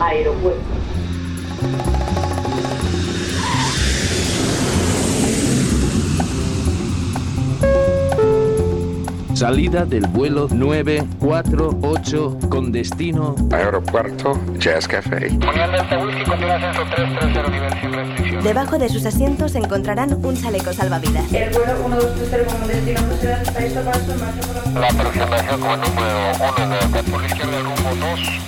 Aeropuerto. Salida del vuelo 948 con destino Aeropuerto Jazz Café. Debajo de sus asientos encontrarán un chaleco salvavidas. El vuelo 1230 con destino Bruselas está listo para su marcha por la La aproximación como número 1 de por la izquierda el rumbo 215 de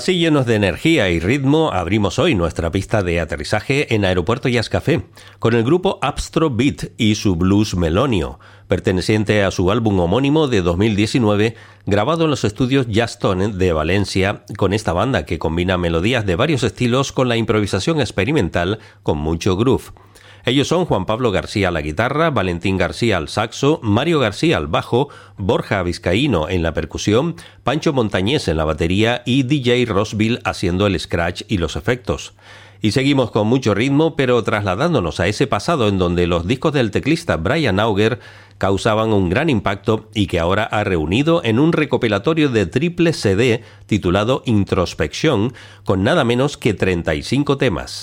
Así llenos de energía y ritmo, abrimos hoy nuestra pista de aterrizaje en Aeropuerto Jazz Café con el grupo Abstro Beat y su blues melonio, perteneciente a su álbum homónimo de 2019, grabado en los estudios Tone de Valencia, con esta banda que combina melodías de varios estilos con la improvisación experimental con mucho groove. Ellos son Juan Pablo García a la guitarra, Valentín García al saxo, Mario García al bajo, Borja Vizcaíno en la percusión, Pancho Montañés en la batería y DJ Rosville haciendo el scratch y los efectos. Y seguimos con mucho ritmo, pero trasladándonos a ese pasado en donde los discos del teclista Brian Auger causaban un gran impacto y que ahora ha reunido en un recopilatorio de triple CD titulado Introspección, con nada menos que 35 temas.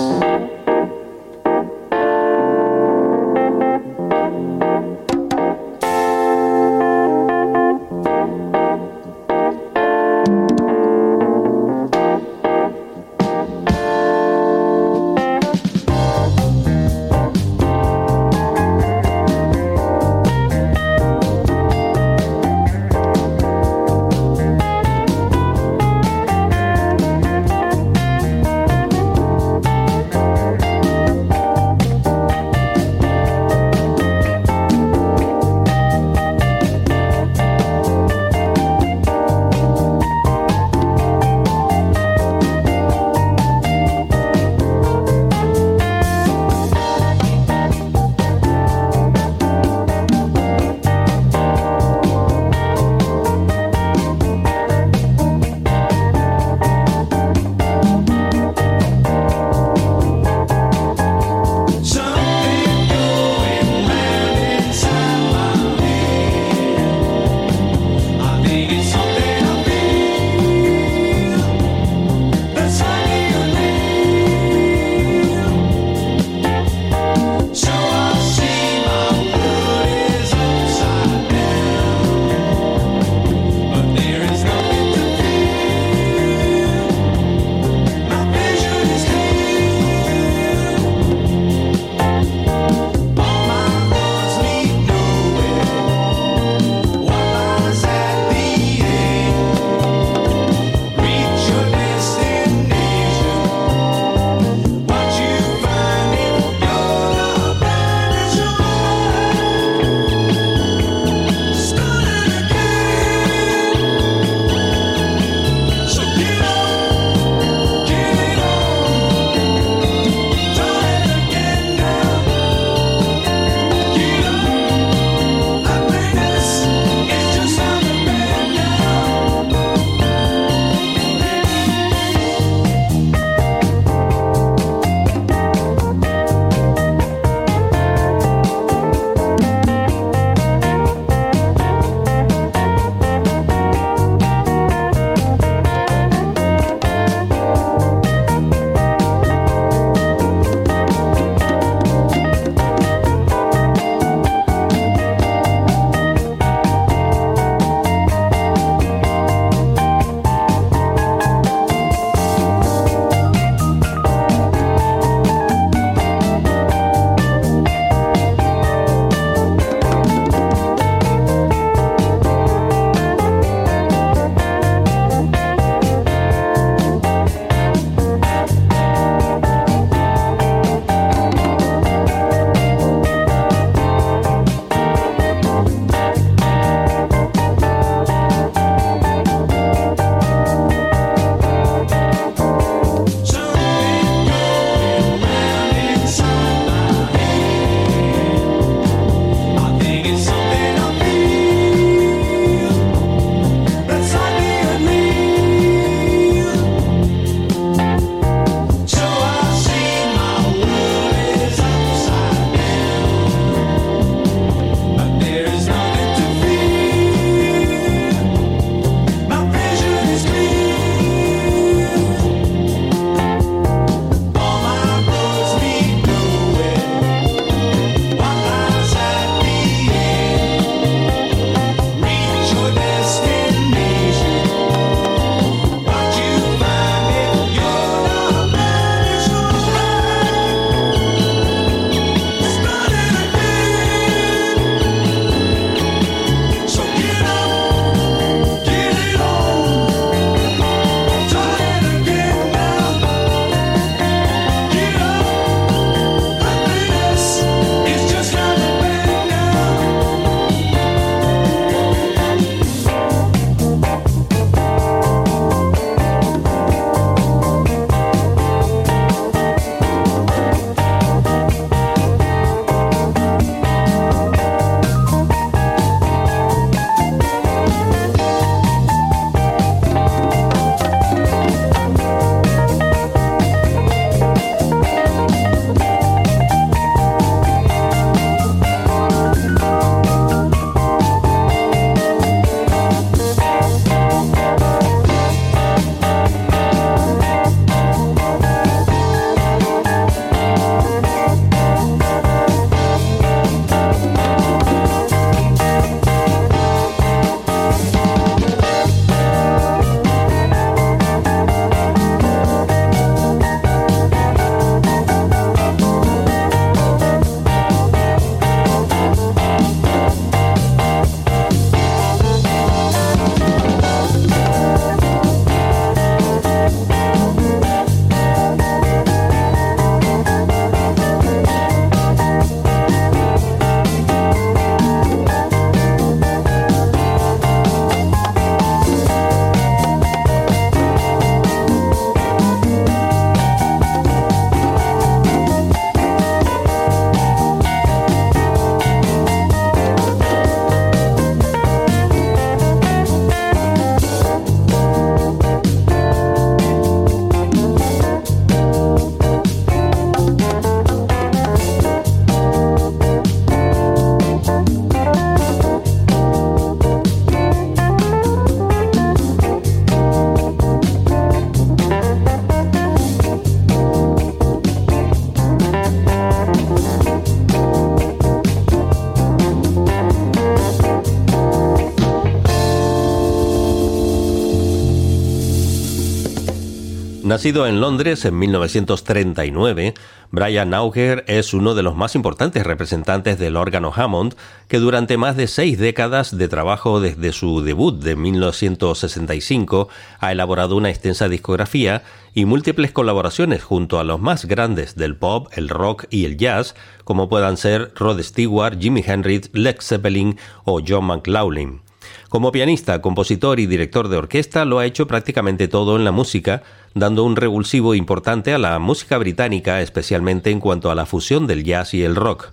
Nacido en Londres en 1939, Brian Auger es uno de los más importantes representantes del órgano Hammond, que durante más de seis décadas de trabajo desde su debut de 1965 ha elaborado una extensa discografía y múltiples colaboraciones junto a los más grandes del pop, el rock y el jazz, como puedan ser Rod Stewart, Jimi Hendrix, Lex Zeppelin o John McLaughlin. Como pianista, compositor y director de orquesta lo ha hecho prácticamente todo en la música, dando un revulsivo importante a la música británica, especialmente en cuanto a la fusión del jazz y el rock.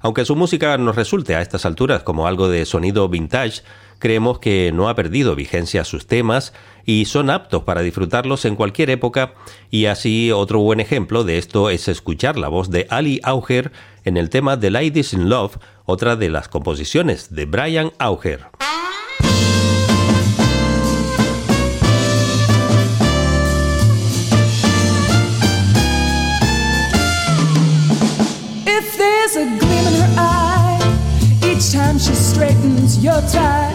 Aunque su música nos resulte a estas alturas como algo de sonido vintage, creemos que no ha perdido vigencia sus temas y son aptos para disfrutarlos en cualquier época y así otro buen ejemplo de esto es escuchar la voz de Ali Auger en el tema The Ladies in Love, otra de las composiciones de Brian Auger. Your tie,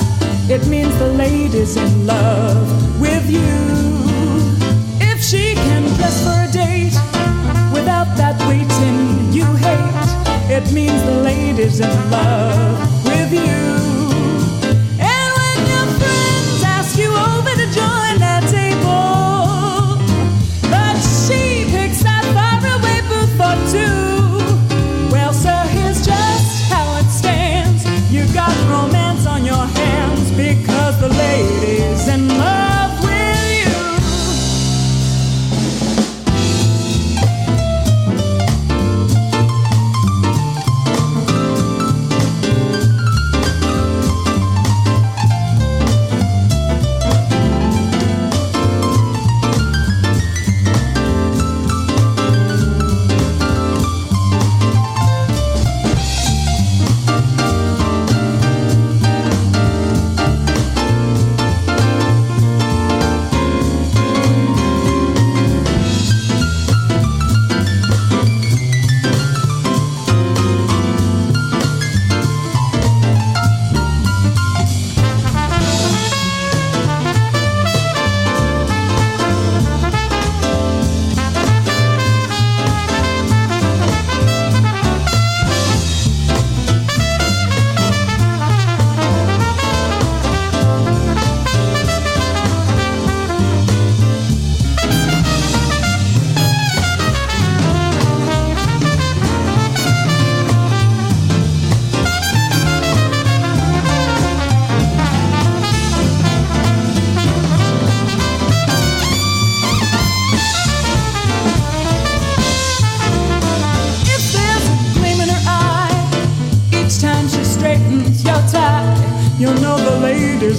it means the lady's in love with you. If she can dress for a date without that waiting you hate, it means the lady's in love with you.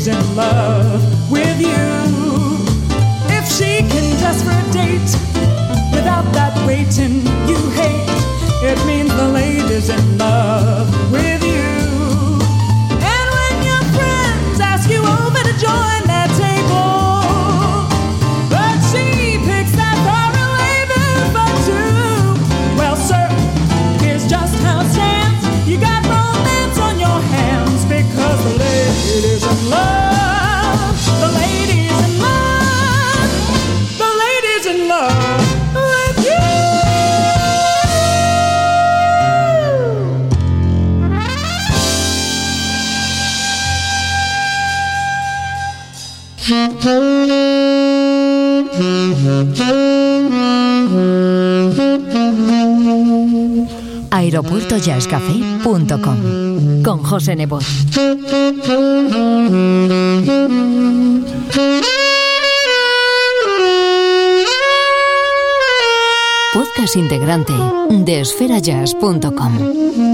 is in love with you. If she can just for a date without that waiting. aeropuertojazzcafé.com con José Nebot. Podcast integrante de esferajazz.com.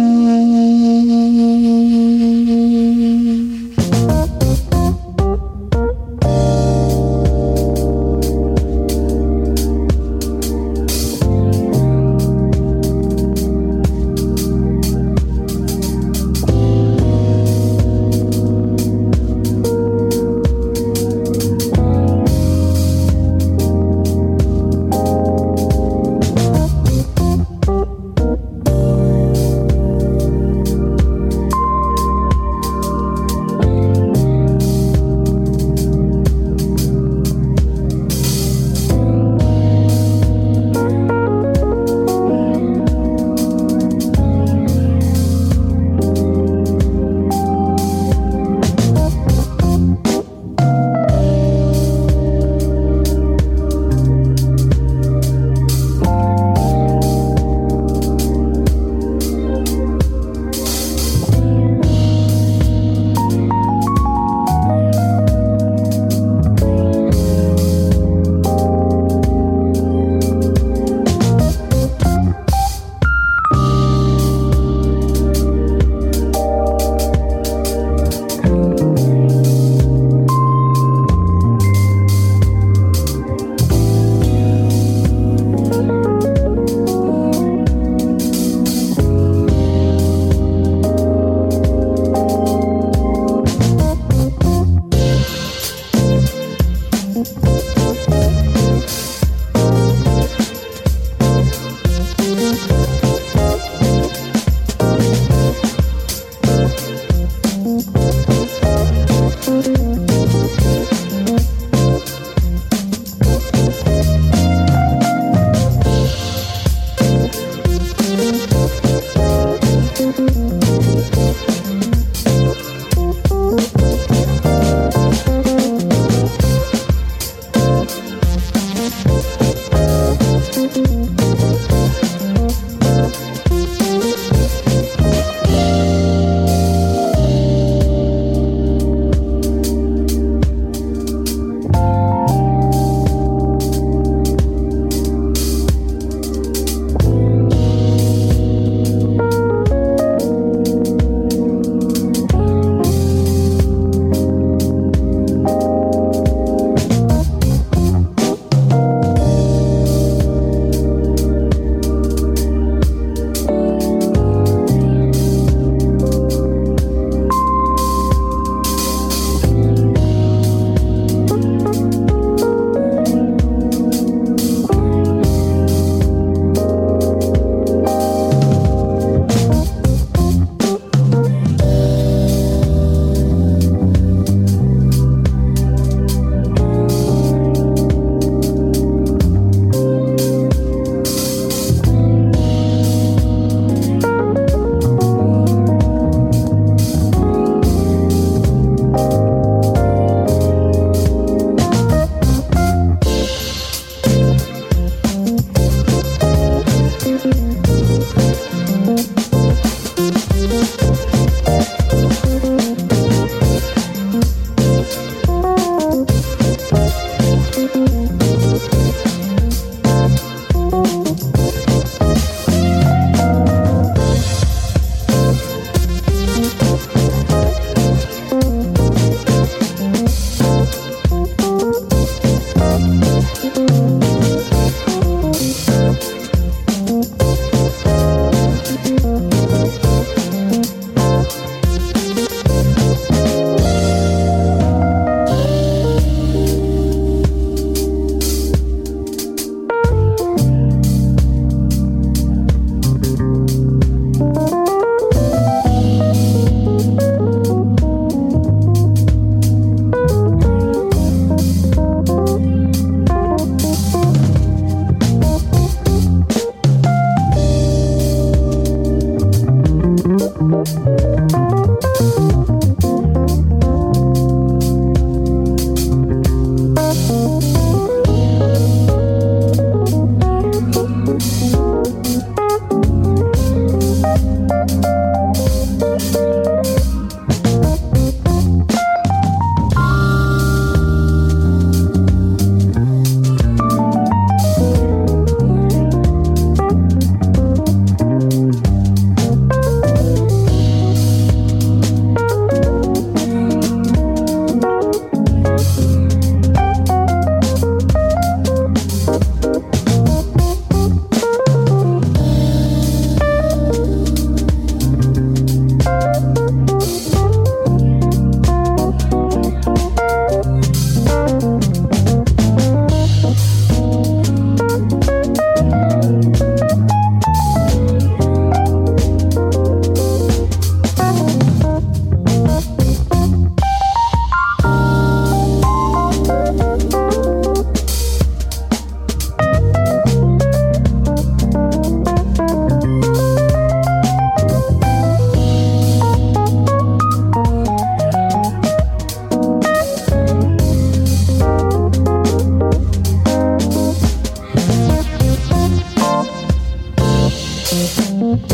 Thank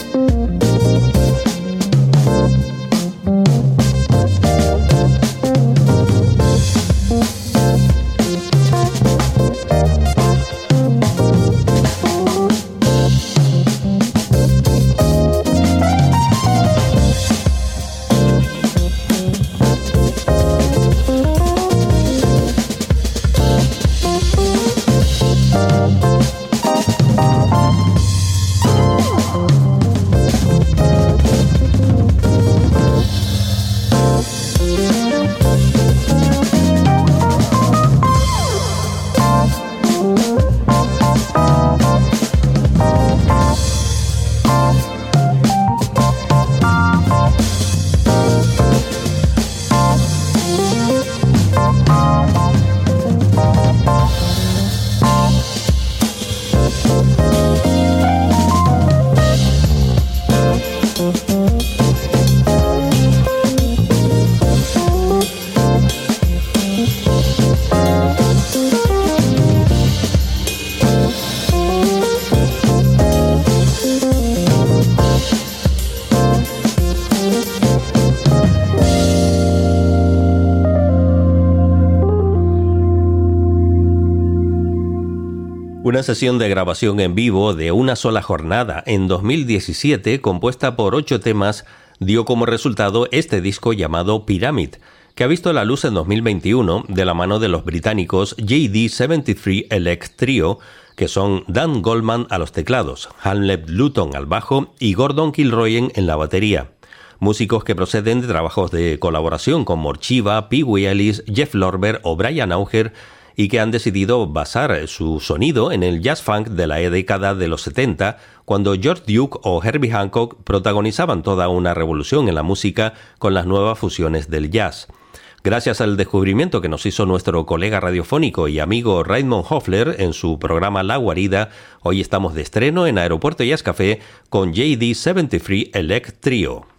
you. Una sesión de grabación en vivo de una sola jornada en 2017, compuesta por ocho temas, dio como resultado este disco llamado Pyramid, que ha visto la luz en 2021 de la mano de los británicos JD73 Elect Trio, que son Dan Goldman a los teclados, Hamlet Luton al bajo y Gordon Kilroyen en la batería. Músicos que proceden de trabajos de colaboración con Morchiva, Pee Wee Jeff Lorber o Brian Auger y que han decidido basar su sonido en el jazz funk de la década de los 70, cuando George Duke o Herbie Hancock protagonizaban toda una revolución en la música con las nuevas fusiones del jazz. Gracias al descubrimiento que nos hizo nuestro colega radiofónico y amigo Raymond Hoffler en su programa La Guarida, hoy estamos de estreno en Aeropuerto Jazz Café con JD73 Elect Trio.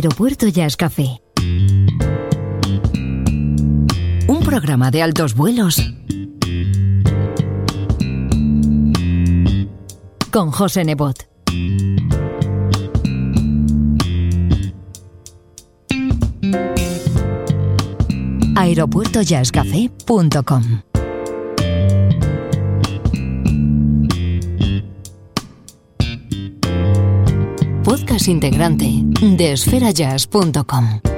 Aeropuerto Jazz Café. Un programa de altos vuelos con José Nebot. aeropuertojazzcafé.com Integrante de esferajazz.com.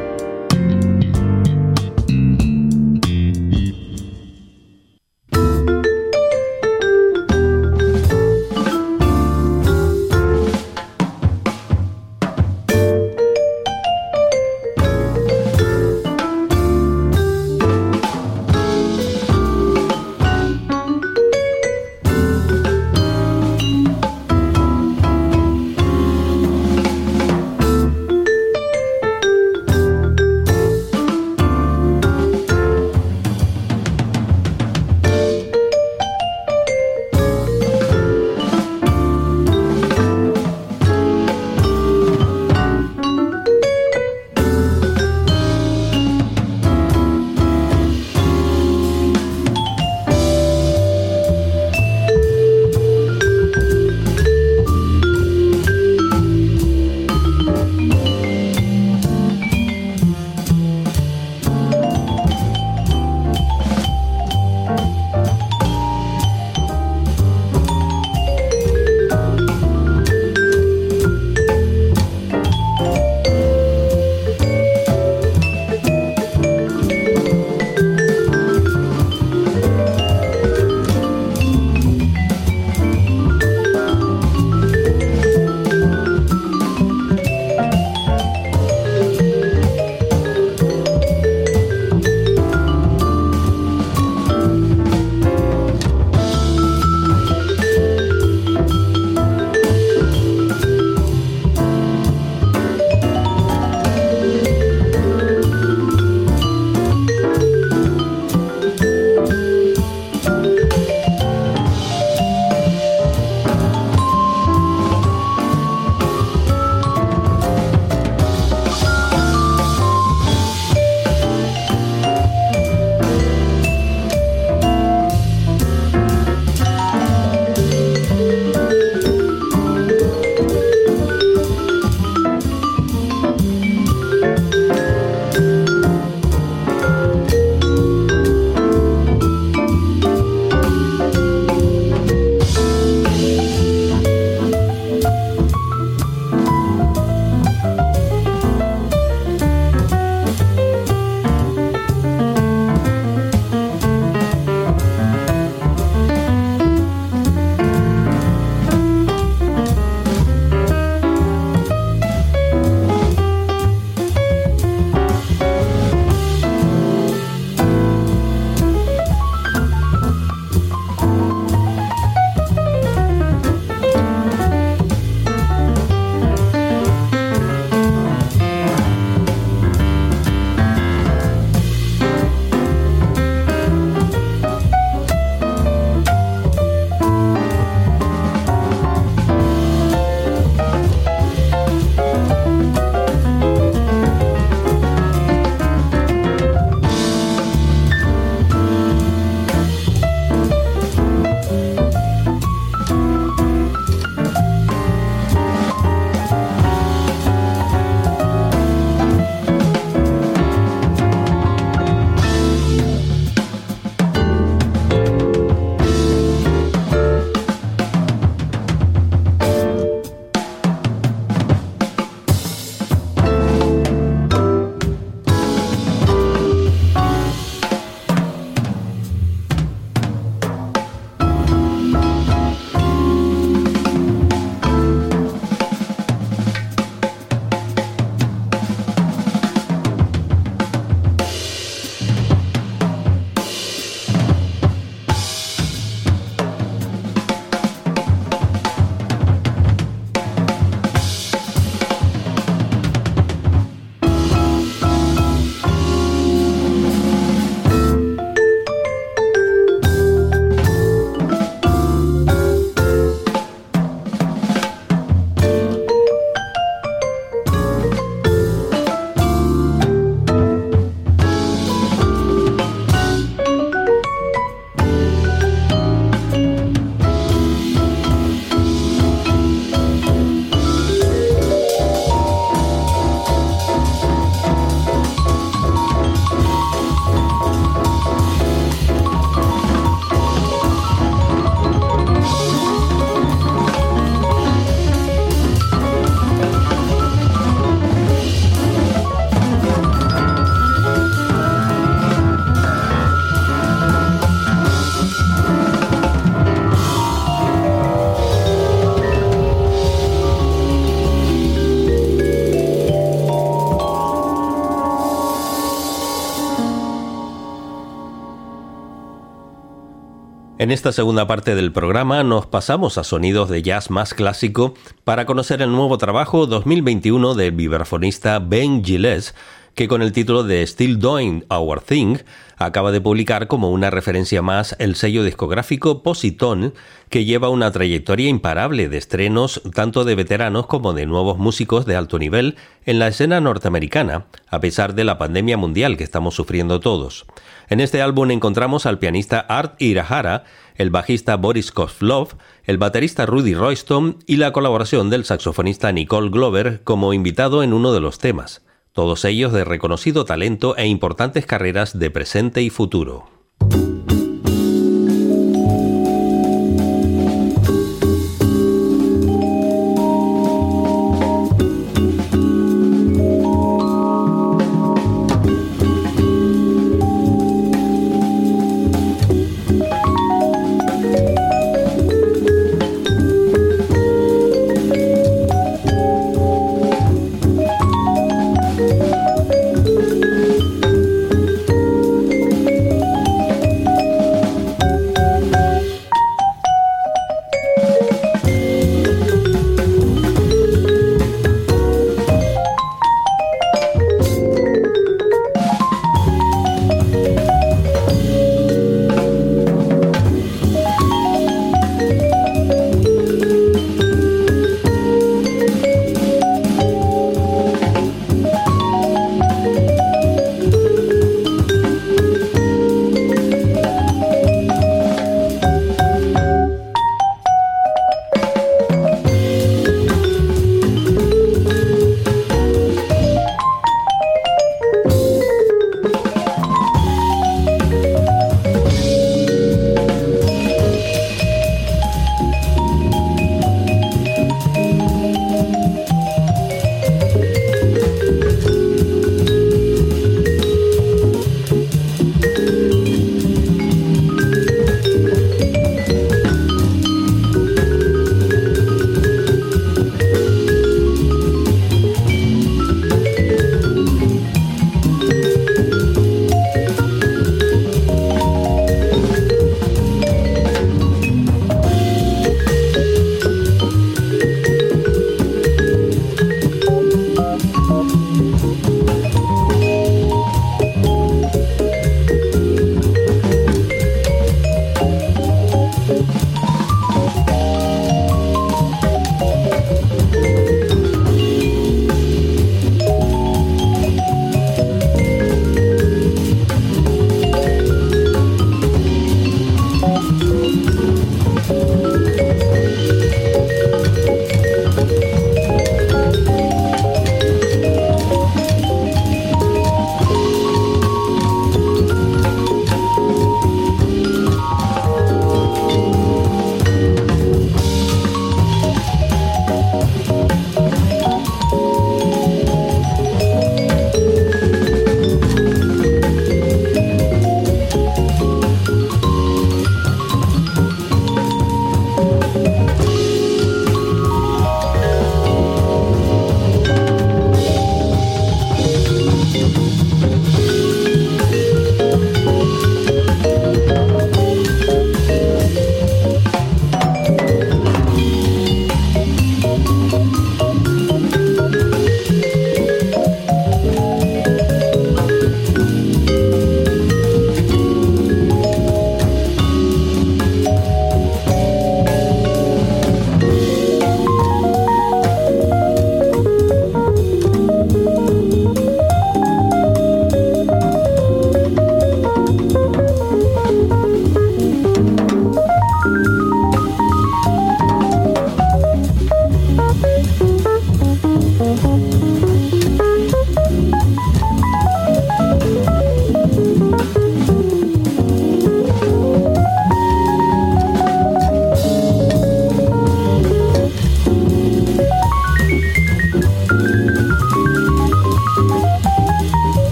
En esta segunda parte del programa nos pasamos a sonidos de jazz más clásico para conocer el nuevo trabajo 2021 del vibrafonista Ben Gilles, que con el título de Still Doing Our Thing acaba de publicar como una referencia más el sello discográfico Positón, que lleva una trayectoria imparable de estrenos tanto de veteranos como de nuevos músicos de alto nivel en la escena norteamericana, a pesar de la pandemia mundial que estamos sufriendo todos. En este álbum encontramos al pianista Art Irahara, el bajista Boris Kozlov, el baterista Rudy Royston y la colaboración del saxofonista Nicole Glover como invitado en uno de los temas todos ellos de reconocido talento e importantes carreras de presente y futuro.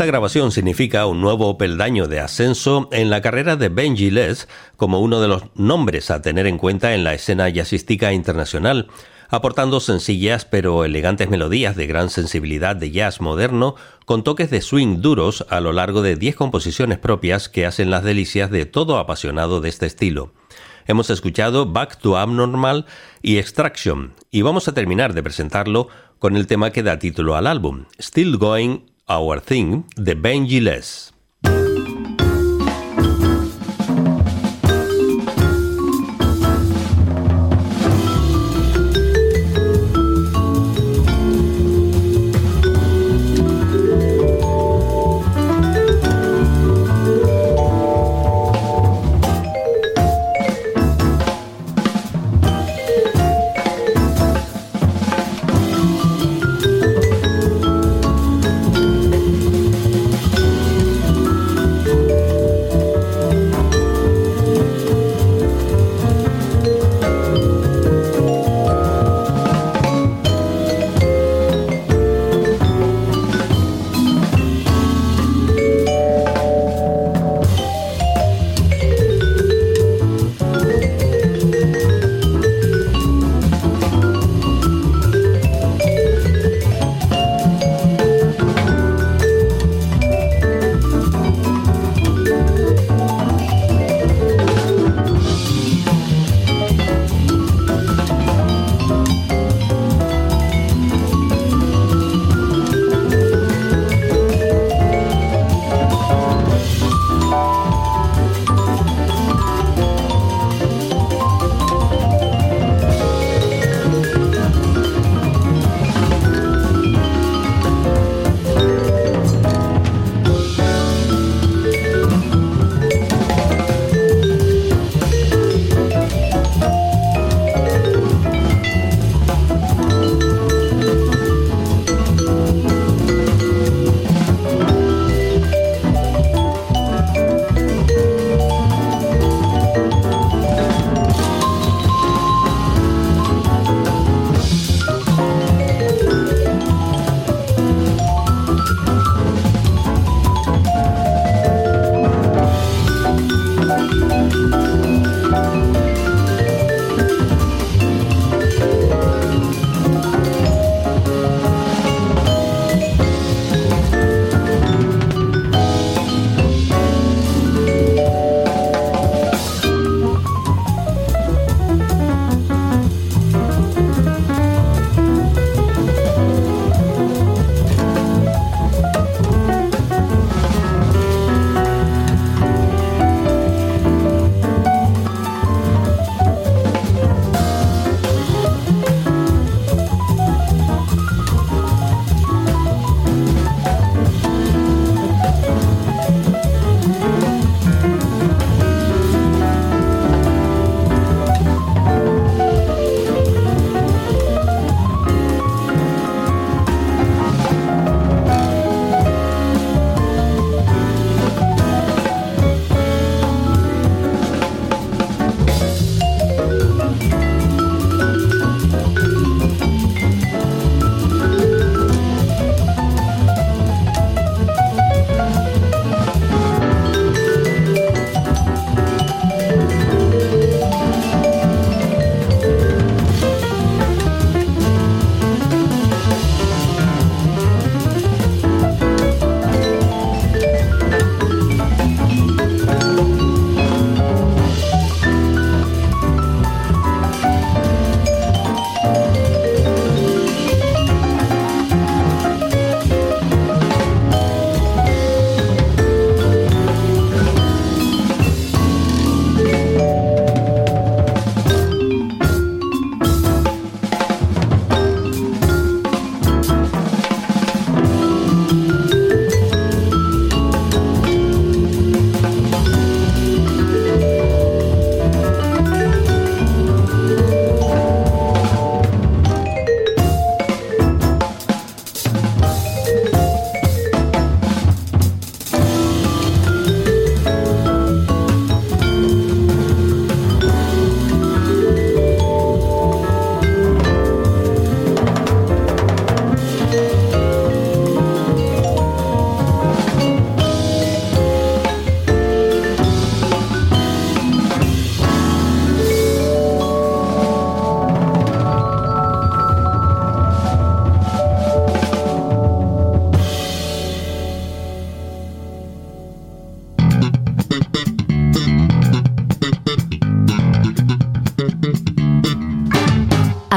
Esta grabación significa un nuevo peldaño de ascenso en la carrera de Benji Les como uno de los nombres a tener en cuenta en la escena jazzística internacional, aportando sencillas pero elegantes melodías de gran sensibilidad de jazz moderno con toques de swing duros a lo largo de 10 composiciones propias que hacen las delicias de todo apasionado de este estilo. Hemos escuchado Back to Abnormal y Extraction, y vamos a terminar de presentarlo con el tema que da título al álbum, Still Going Our Thing, de Benji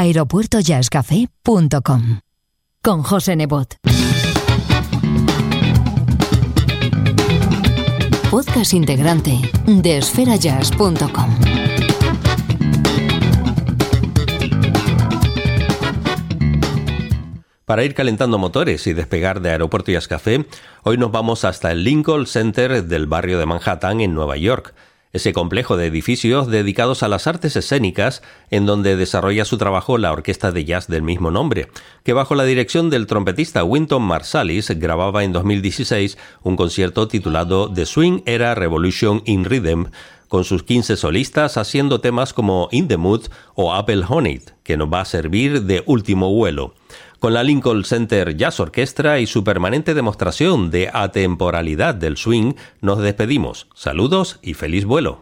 aeropuertojazzcafé.com. Con José Nebot. Podcast integrante de esferajazz.com. Para ir calentando motores y despegar de Aeropuerto Jazz Café, hoy nos vamos hasta el Lincoln Center del barrio de Manhattan en Nueva York ese complejo de edificios dedicados a las artes escénicas en donde desarrolla su trabajo la orquesta de jazz del mismo nombre, que bajo la dirección del trompetista Winton Marsalis grababa en 2016 un concierto titulado The Swing Era Revolution in Rhythm, con sus 15 solistas haciendo temas como In the Mood o Apple Honey, que nos va a servir de último vuelo con la Lincoln Center Jazz Orchestra y su permanente demostración de atemporalidad del swing, nos despedimos. Saludos y feliz vuelo.